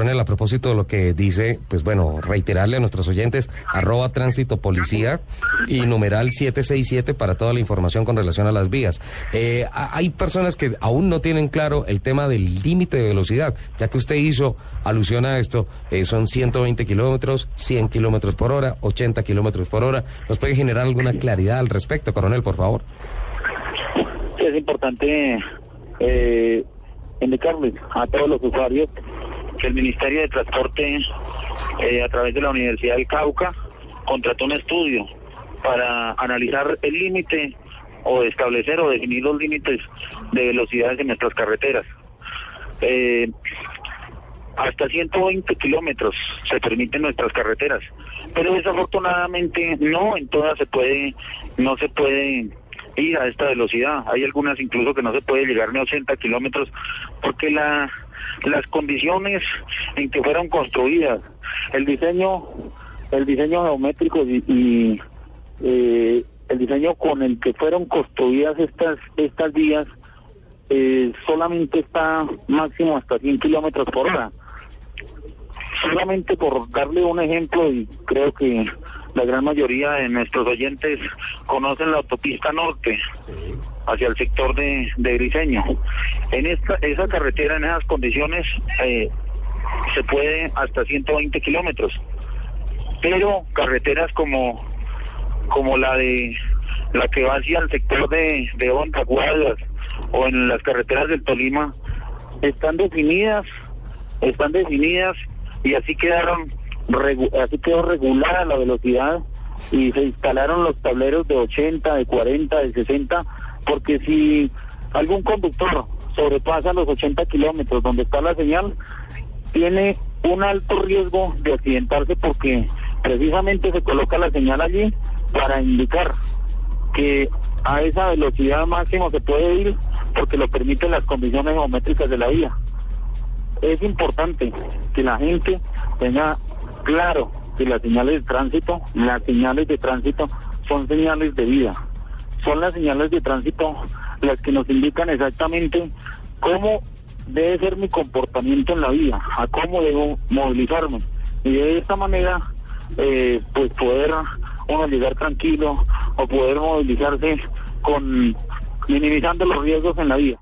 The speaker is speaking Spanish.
Coronel, a propósito de lo que dice, pues bueno, reiterarle a nuestros oyentes, arroba tránsito policía y numeral 767 para toda la información con relación a las vías. Eh, hay personas que aún no tienen claro el tema del límite de velocidad, ya que usted hizo alusión a esto, eh, son 120 kilómetros, 100 kilómetros por hora, 80 kilómetros por hora. ¿Nos puede generar alguna claridad al respecto, coronel, por favor? es importante eh, indicarles a todos los usuarios que el Ministerio de Transporte, eh, a través de la Universidad del Cauca, contrató un estudio para analizar el límite o establecer o definir los límites de velocidades en nuestras carreteras. Eh, hasta 120 kilómetros se permiten nuestras carreteras, pero desafortunadamente no en todas se puede, no se puede ir a esta velocidad. Hay algunas incluso que no se puede llegar ni a 80 kilómetros porque la, las condiciones en que fueron construidas, el diseño, el diseño geométrico y, eh, el diseño con el que fueron construidas estas estas vías eh, solamente está máximo hasta 100 kilómetros por hora. Solamente por darle un ejemplo y creo que la gran mayoría de nuestros oyentes conocen la autopista norte hacia el sector de, de Griseño. En esta, esa carretera, en esas condiciones, eh, se puede hasta 120 kilómetros. Pero carreteras como, como la de la que va hacia el sector de, de Honda, o en las carreteras del Tolima, están definidas, están definidas y así quedaron así quedó regulada la velocidad y se instalaron los tableros de 80, de 40, de 60, porque si algún conductor sobrepasa los 80 kilómetros donde está la señal, tiene un alto riesgo de accidentarse porque precisamente se coloca la señal allí para indicar que a esa velocidad máxima se puede ir porque lo permiten las condiciones geométricas de la vía. Es importante que la gente tenga claro que las señales de tránsito, las señales de tránsito son señales de vida. Son las señales de tránsito las que nos indican exactamente cómo debe ser mi comportamiento en la vida, a cómo debo movilizarme. Y de esta manera, eh, pues poder uno llegar tranquilo o poder movilizarse con minimizando los riesgos en la vida.